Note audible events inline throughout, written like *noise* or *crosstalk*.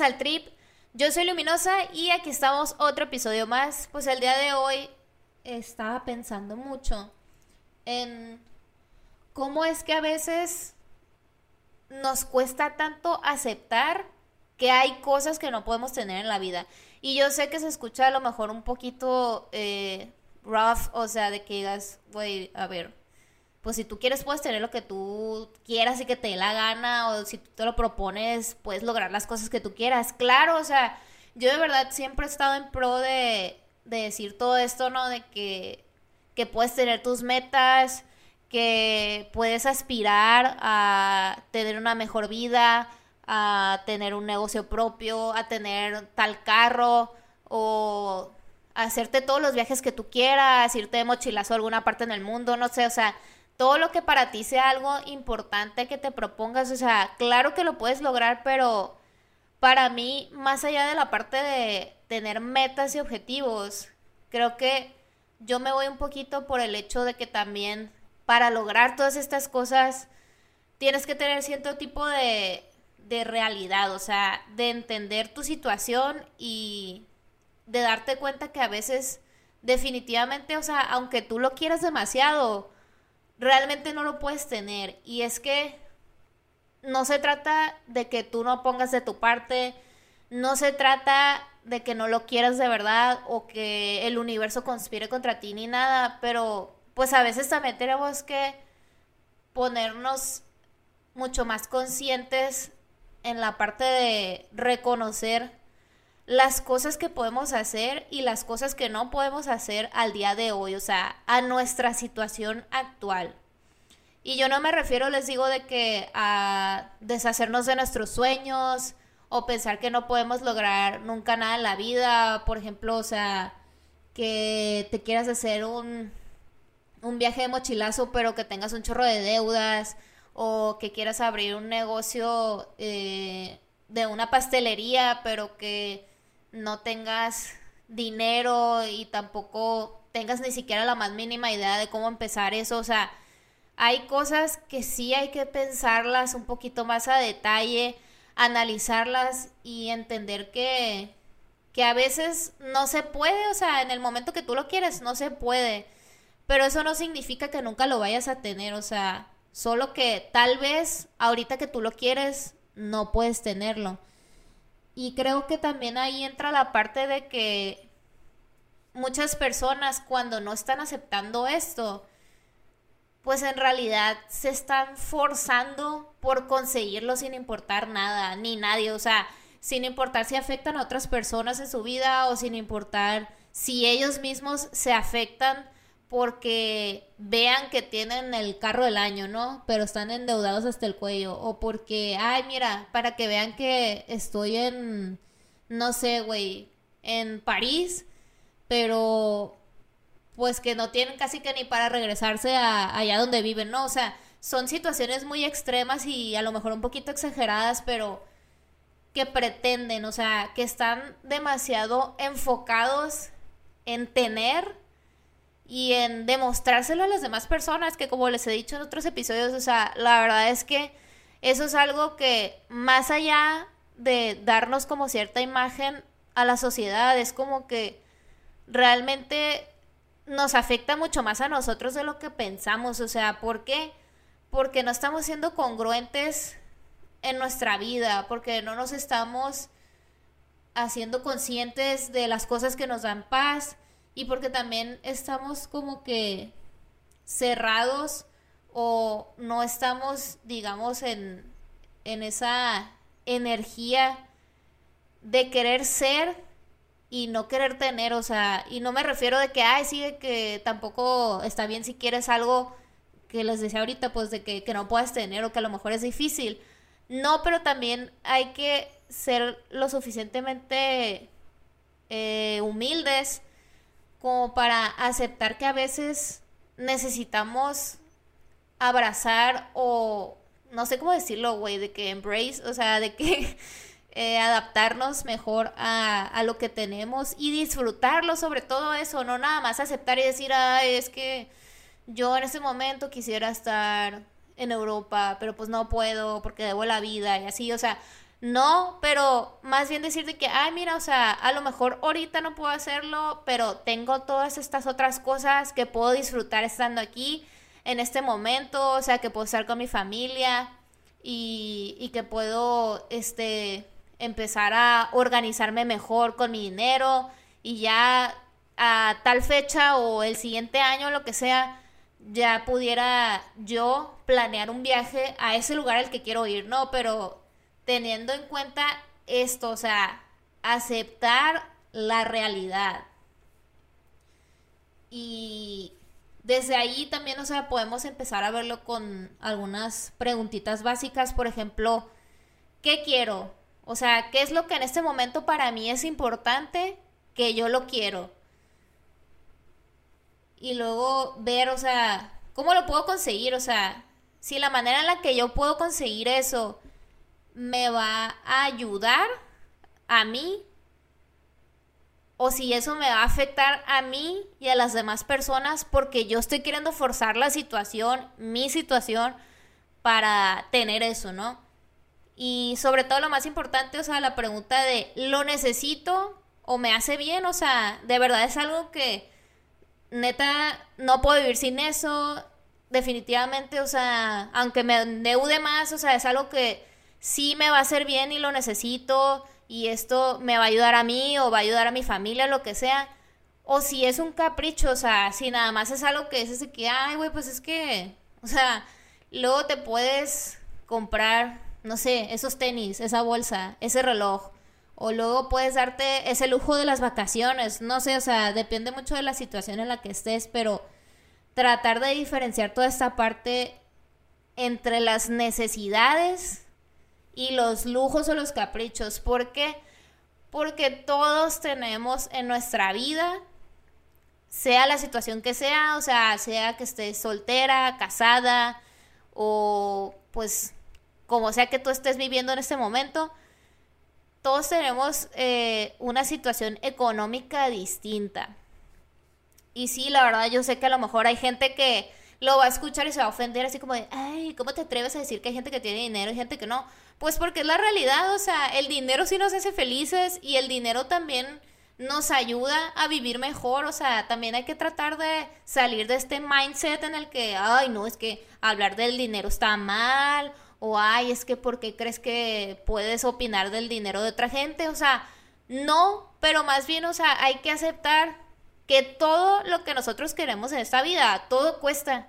Al trip. Yo soy Luminosa y aquí estamos otro episodio más. Pues el día de hoy estaba pensando mucho en cómo es que a veces nos cuesta tanto aceptar que hay cosas que no podemos tener en la vida. Y yo sé que se escucha a lo mejor un poquito eh, rough, o sea, de que digas, güey, a ver, pues si tú quieres puedes tener lo que tú quieras y que te dé la gana, o si tú te lo propones, puedes lograr las cosas que tú quieras. Claro, o sea, yo de verdad siempre he estado en pro de de decir todo esto, ¿no? De que, que puedes tener tus metas, que puedes aspirar a tener una mejor vida, a tener un negocio propio, a tener tal carro o hacerte todos los viajes que tú quieras, irte de mochilazo a alguna parte en el mundo, no sé, o sea, todo lo que para ti sea algo importante que te propongas, o sea, claro que lo puedes lograr, pero para mí, más allá de la parte de tener metas y objetivos, creo que yo me voy un poquito por el hecho de que también para lograr todas estas cosas tienes que tener cierto tipo de, de realidad, o sea, de entender tu situación y de darte cuenta que a veces definitivamente, o sea, aunque tú lo quieras demasiado, realmente no lo puedes tener. Y es que no se trata de que tú no pongas de tu parte, no se trata de que no lo quieras de verdad o que el universo conspire contra ti ni nada, pero pues a veces también tenemos que ponernos mucho más conscientes en la parte de reconocer las cosas que podemos hacer y las cosas que no podemos hacer al día de hoy, o sea, a nuestra situación actual. Y yo no me refiero, les digo, de que a deshacernos de nuestros sueños o pensar que no podemos lograr nunca nada en la vida, por ejemplo, o sea, que te quieras hacer un, un viaje de mochilazo, pero que tengas un chorro de deudas, o que quieras abrir un negocio eh, de una pastelería, pero que no tengas dinero y tampoco tengas ni siquiera la más mínima idea de cómo empezar eso, o sea, hay cosas que sí hay que pensarlas un poquito más a detalle, analizarlas y entender que, que a veces no se puede, o sea, en el momento que tú lo quieres, no se puede. Pero eso no significa que nunca lo vayas a tener, o sea, solo que tal vez ahorita que tú lo quieres, no puedes tenerlo. Y creo que también ahí entra la parte de que muchas personas cuando no están aceptando esto, pues en realidad se están forzando por conseguirlo sin importar nada, ni nadie, o sea, sin importar si afectan a otras personas en su vida o sin importar si ellos mismos se afectan porque vean que tienen el carro del año, ¿no? Pero están endeudados hasta el cuello. O porque, ay, mira, para que vean que estoy en, no sé, güey, en París, pero pues que no tienen casi que ni para regresarse a allá donde viven, ¿no? O sea, son situaciones muy extremas y a lo mejor un poquito exageradas, pero que pretenden, o sea, que están demasiado enfocados en tener y en demostrárselo a las demás personas, que como les he dicho en otros episodios, o sea, la verdad es que eso es algo que más allá de darnos como cierta imagen a la sociedad, es como que realmente nos afecta mucho más a nosotros de lo que pensamos. O sea, ¿por qué? Porque no estamos siendo congruentes en nuestra vida, porque no nos estamos haciendo conscientes de las cosas que nos dan paz y porque también estamos como que cerrados o no estamos, digamos, en, en esa energía de querer ser y no querer tener, o sea, y no me refiero de que, ay, sí, que tampoco está bien si quieres algo que les decía ahorita, pues de que, que no puedas tener o que a lo mejor es difícil. No, pero también hay que ser lo suficientemente eh, humildes como para aceptar que a veces necesitamos abrazar o no sé cómo decirlo, güey, de que embrace, o sea, de que eh, adaptarnos mejor a, a, lo que tenemos y disfrutarlo sobre todo eso, no nada más aceptar y decir, ay, es que yo en ese momento quisiera estar en Europa, pero pues no puedo porque debo la vida y así, o sea, no, pero más bien decirte que, ay, mira, o sea, a lo mejor ahorita no puedo hacerlo, pero tengo todas estas otras cosas que puedo disfrutar estando aquí en este momento, o sea, que puedo estar con mi familia y, y que puedo, este, empezar a organizarme mejor con mi dinero y ya a tal fecha o el siguiente año, lo que sea, ya pudiera yo planear un viaje a ese lugar al que quiero ir, ¿no? Pero teniendo en cuenta esto, o sea, aceptar la realidad. Y desde ahí también, o sea, podemos empezar a verlo con algunas preguntitas básicas, por ejemplo, ¿qué quiero? O sea, ¿qué es lo que en este momento para mí es importante que yo lo quiero? y luego ver, o sea, ¿cómo lo puedo conseguir? O sea, si la manera en la que yo puedo conseguir eso me va a ayudar a mí o si eso me va a afectar a mí y a las demás personas porque yo estoy queriendo forzar la situación, mi situación, para tener eso, ¿no? Y sobre todo lo más importante, o sea, la pregunta de, ¿lo necesito o me hace bien? O sea, de verdad es algo que neta, no puedo vivir sin eso. Definitivamente, o sea, aunque me endeude más, o sea, es algo que sí me va a hacer bien y lo necesito y esto me va a ayudar a mí o va a ayudar a mi familia, lo que sea. O si es un capricho, o sea, si nada más es algo que es ese que, ay, güey, pues es que, o sea, luego te puedes comprar, no sé, esos tenis, esa bolsa, ese reloj o luego puedes darte ese lujo de las vacaciones, no sé, o sea, depende mucho de la situación en la que estés, pero tratar de diferenciar toda esta parte entre las necesidades y los lujos o los caprichos. ¿Por qué? Porque todos tenemos en nuestra vida, sea la situación que sea, o sea, sea que estés soltera, casada o pues como sea que tú estés viviendo en este momento, todos tenemos eh, una situación económica distinta. Y sí, la verdad, yo sé que a lo mejor hay gente que lo va a escuchar y se va a ofender así como de, ay, ¿cómo te atreves a decir que hay gente que tiene dinero y gente que no? Pues porque es la realidad, o sea, el dinero sí nos hace felices y el dinero también nos ayuda a vivir mejor, o sea, también hay que tratar de salir de este mindset en el que, ay, no, es que hablar del dinero está mal o ay, es que ¿por qué crees que puedes opinar del dinero de otra gente? O sea, no, pero más bien, o sea, hay que aceptar que todo lo que nosotros queremos en esta vida, todo cuesta,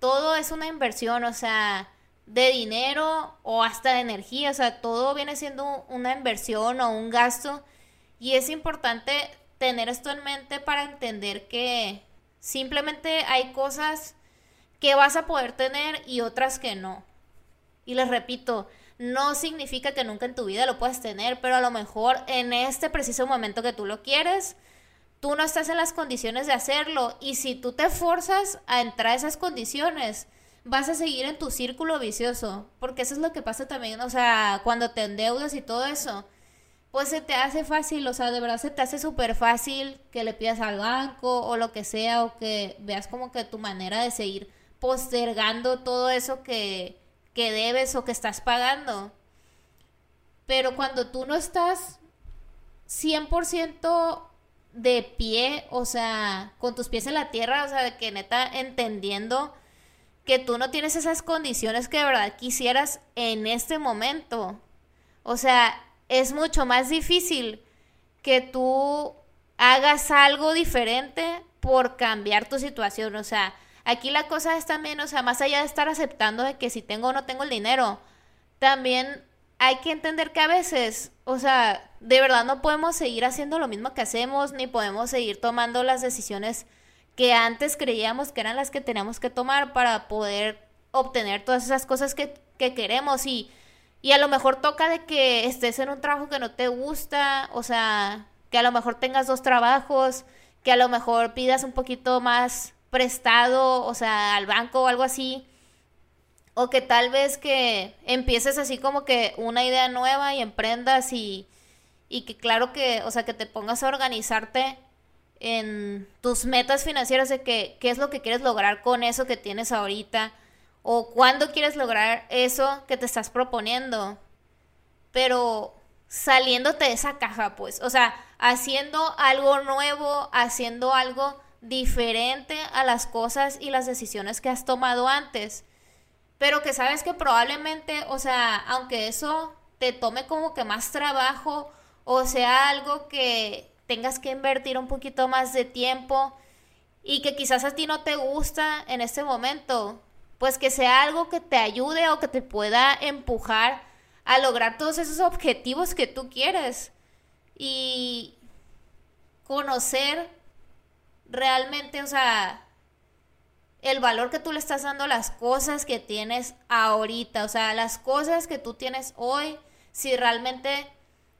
todo es una inversión, o sea, de dinero o hasta de energía, o sea, todo viene siendo una inversión o un gasto y es importante tener esto en mente para entender que simplemente hay cosas que vas a poder tener y otras que no. Y les repito, no significa que nunca en tu vida lo puedas tener, pero a lo mejor en este preciso momento que tú lo quieres, tú no estás en las condiciones de hacerlo. Y si tú te forzas a entrar a esas condiciones, vas a seguir en tu círculo vicioso. Porque eso es lo que pasa también, o sea, cuando te endeudas y todo eso, pues se te hace fácil, o sea, de verdad se te hace súper fácil que le pidas al banco o lo que sea, o que veas como que tu manera de seguir postergando todo eso que que debes o que estás pagando. Pero cuando tú no estás 100% de pie, o sea, con tus pies en la tierra, o sea, de que neta entendiendo que tú no tienes esas condiciones que de verdad quisieras en este momento. O sea, es mucho más difícil que tú hagas algo diferente por cambiar tu situación. O sea, Aquí la cosa es también, o sea, más allá de estar aceptando de que si tengo o no tengo el dinero, también hay que entender que a veces, o sea, de verdad no podemos seguir haciendo lo mismo que hacemos, ni podemos seguir tomando las decisiones que antes creíamos que eran las que teníamos que tomar para poder obtener todas esas cosas que, que queremos. Y Y a lo mejor toca de que estés en un trabajo que no te gusta, o sea, que a lo mejor tengas dos trabajos, que a lo mejor pidas un poquito más prestado, o sea, al banco o algo así. O que tal vez que empieces así como que una idea nueva y emprendas y, y que claro que, o sea, que te pongas a organizarte en tus metas financieras de que, qué es lo que quieres lograr con eso que tienes ahorita o cuándo quieres lograr eso que te estás proponiendo. Pero saliéndote de esa caja, pues, o sea, haciendo algo nuevo, haciendo algo diferente a las cosas y las decisiones que has tomado antes. Pero que sabes que probablemente, o sea, aunque eso te tome como que más trabajo o sea algo que tengas que invertir un poquito más de tiempo y que quizás a ti no te gusta en este momento, pues que sea algo que te ayude o que te pueda empujar a lograr todos esos objetivos que tú quieres y conocer realmente, o sea, el valor que tú le estás dando a las cosas que tienes ahorita, o sea, las cosas que tú tienes hoy, si realmente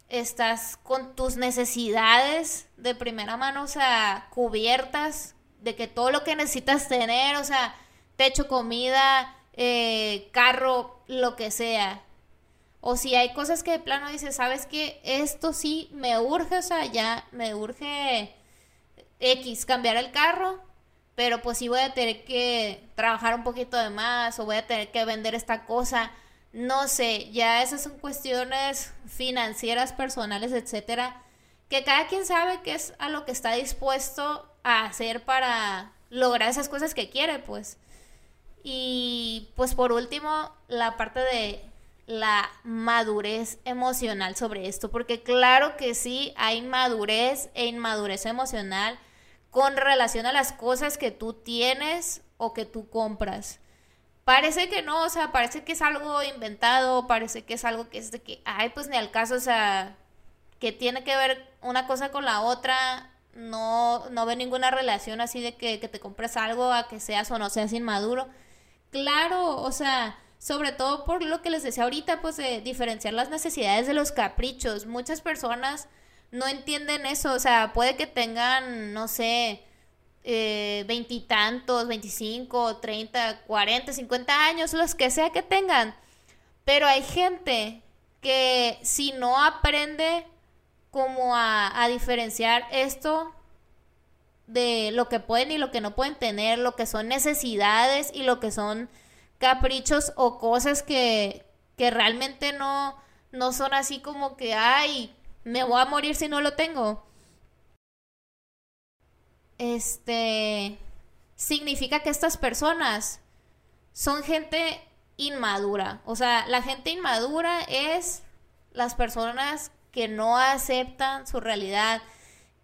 estás con tus necesidades de primera mano, o sea, cubiertas, de que todo lo que necesitas tener, o sea, techo, comida, eh, carro, lo que sea. O si hay cosas que de plano dices, sabes que esto sí me urge, o sea, ya me urge X, cambiar el carro, pero pues sí voy a tener que trabajar un poquito de más o voy a tener que vender esta cosa no sé, ya esas son cuestiones financieras, personales, etcétera, que cada quien sabe qué es a lo que está dispuesto a hacer para lograr esas cosas que quiere, pues. Y pues por último, la parte de la madurez emocional sobre esto, porque claro que sí, hay madurez e inmadurez emocional con relación a las cosas que tú tienes o que tú compras. Parece que no, o sea, parece que es algo inventado, parece que es algo que es de que, ay, pues ni al caso, o sea, que tiene que ver una cosa con la otra, no, no ve ninguna relación así de que, que te compres algo a que seas o no seas inmaduro. Claro, o sea, sobre todo por lo que les decía ahorita, pues de diferenciar las necesidades de los caprichos. Muchas personas no entienden eso, o sea, puede que tengan, no sé, eh, veintitantos, veinticinco, treinta, cuarenta, cincuenta años, los que sea que tengan. Pero hay gente que si no aprende como a, diferenciar esto de lo que pueden y lo que no pueden tener, lo que son necesidades y lo que son caprichos o cosas que, que realmente no, no son así como que, ay, me voy a morir si no lo tengo este, significa que estas personas son gente inmadura. O sea, la gente inmadura es las personas que no aceptan su realidad,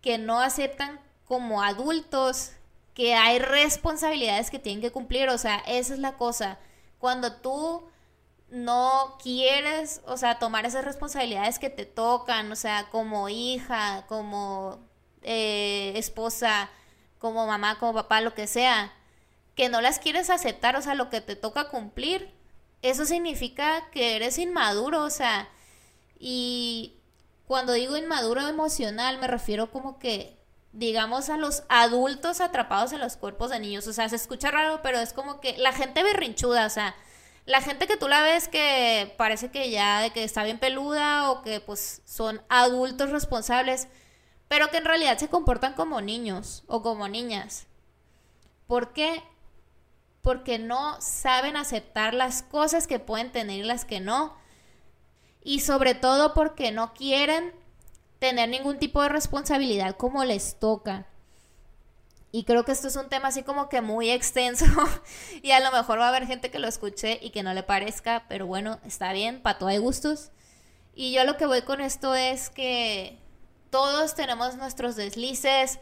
que no aceptan como adultos que hay responsabilidades que tienen que cumplir. O sea, esa es la cosa. Cuando tú no quieres, o sea, tomar esas responsabilidades que te tocan, o sea, como hija, como eh, esposa, como mamá, como papá, lo que sea, que no las quieres aceptar, o sea, lo que te toca cumplir, eso significa que eres inmaduro, o sea, y cuando digo inmaduro emocional me refiero como que, digamos, a los adultos atrapados en los cuerpos de niños, o sea, se escucha raro, pero es como que la gente berrinchuda, o sea, la gente que tú la ves que parece que ya de que está bien peluda o que pues son adultos responsables, pero que en realidad se comportan como niños o como niñas. ¿Por qué? Porque no saben aceptar las cosas que pueden tener y las que no. Y sobre todo porque no quieren tener ningún tipo de responsabilidad como les toca. Y creo que esto es un tema así como que muy extenso *laughs* y a lo mejor va a haber gente que lo escuche y que no le parezca, pero bueno, está bien, para todo hay gustos. Y yo lo que voy con esto es que todos tenemos nuestros deslices,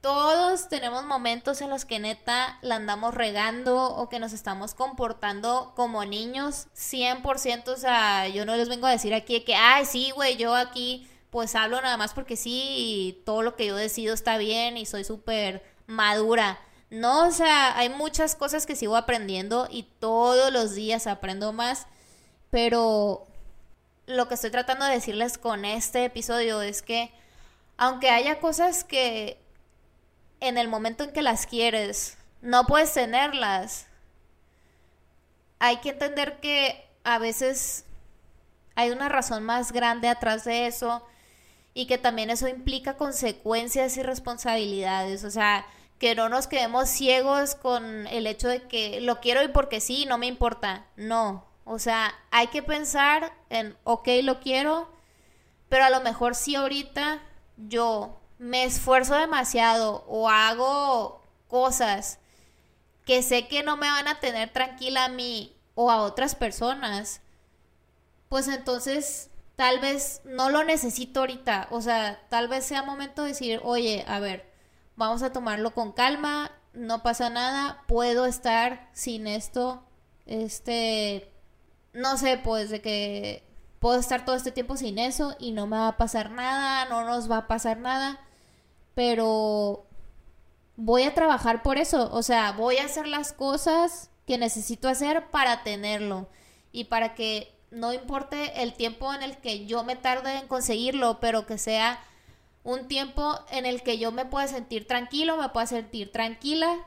todos tenemos momentos en los que neta la andamos regando o que nos estamos comportando como niños 100%, o sea, yo no les vengo a decir aquí que, ay, sí, güey, yo aquí pues hablo nada más porque sí y todo lo que yo decido está bien y soy súper madura. No, o sea, hay muchas cosas que sigo aprendiendo y todos los días aprendo más, pero lo que estoy tratando de decirles con este episodio es que aunque haya cosas que en el momento en que las quieres no puedes tenerlas, hay que entender que a veces hay una razón más grande atrás de eso y que también eso implica consecuencias y responsabilidades. O sea, que no nos quedemos ciegos con el hecho de que lo quiero y porque sí, no me importa. No. O sea, hay que pensar en, ok, lo quiero, pero a lo mejor si ahorita yo me esfuerzo demasiado o hago cosas que sé que no me van a tener tranquila a mí o a otras personas, pues entonces tal vez no lo necesito ahorita. O sea, tal vez sea momento de decir, oye, a ver, vamos a tomarlo con calma, no pasa nada, puedo estar sin esto, este, no sé, pues de que puedo estar todo este tiempo sin eso y no me va a pasar nada, no nos va a pasar nada, pero voy a trabajar por eso, o sea, voy a hacer las cosas que necesito hacer para tenerlo y para que no importe el tiempo en el que yo me tarde en conseguirlo, pero que sea un tiempo en el que yo me pueda sentir tranquilo, me pueda sentir tranquila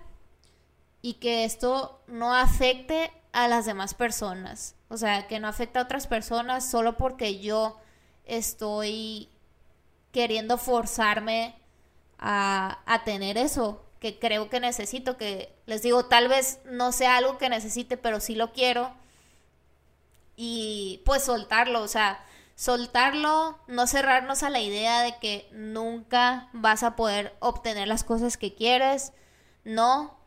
y que esto no afecte a las demás personas. O sea, que no afecte a otras personas solo porque yo estoy queriendo forzarme a, a tener eso que creo que necesito, que les digo, tal vez no sea algo que necesite, pero sí lo quiero. Y pues soltarlo, o sea, soltarlo, no cerrarnos a la idea de que nunca vas a poder obtener las cosas que quieres, no,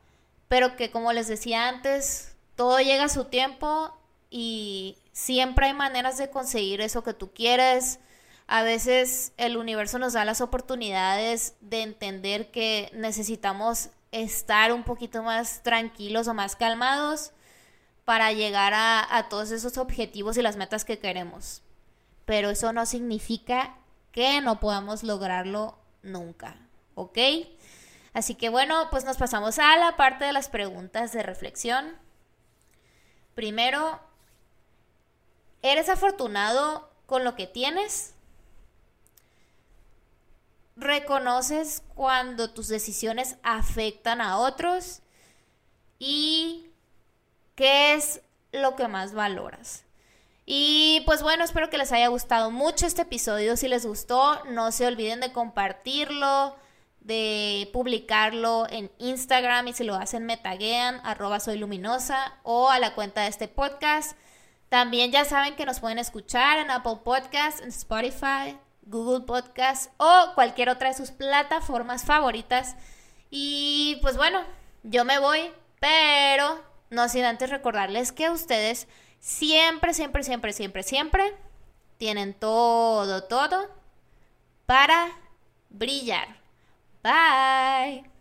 pero que como les decía antes, todo llega a su tiempo y siempre hay maneras de conseguir eso que tú quieres a veces el universo nos da las oportunidades de entender que necesitamos estar un poquito más tranquilos o más calmados para llegar a, todos esos objetivos y las metas que queremos. Pero eso no significa que no podamos lograrlo nunca, ¿ok? Así que bueno, pues nos pasamos a la parte de las preguntas de reflexión. Primero, ¿eres afortunado con lo que tienes? reconoces cuando tus decisiones afectan a otros y qué es lo que más valoras. Y pues bueno, espero que les haya gustado mucho este episodio. Si les gustó, no se olviden de compartirlo, de publicarlo en Instagram y si lo hacen me taguean arroba soy luminosa o a la cuenta de este podcast. También ya saben que nos pueden escuchar en Apple Podcasts, en Spotify, Google Podcast o cualquier otra de sus plataformas favoritas. Y pues bueno, yo me voy, pero no sin antes recordarles que ustedes siempre, siempre, siempre, siempre, siempre tienen todo, todo para brillar. Bye.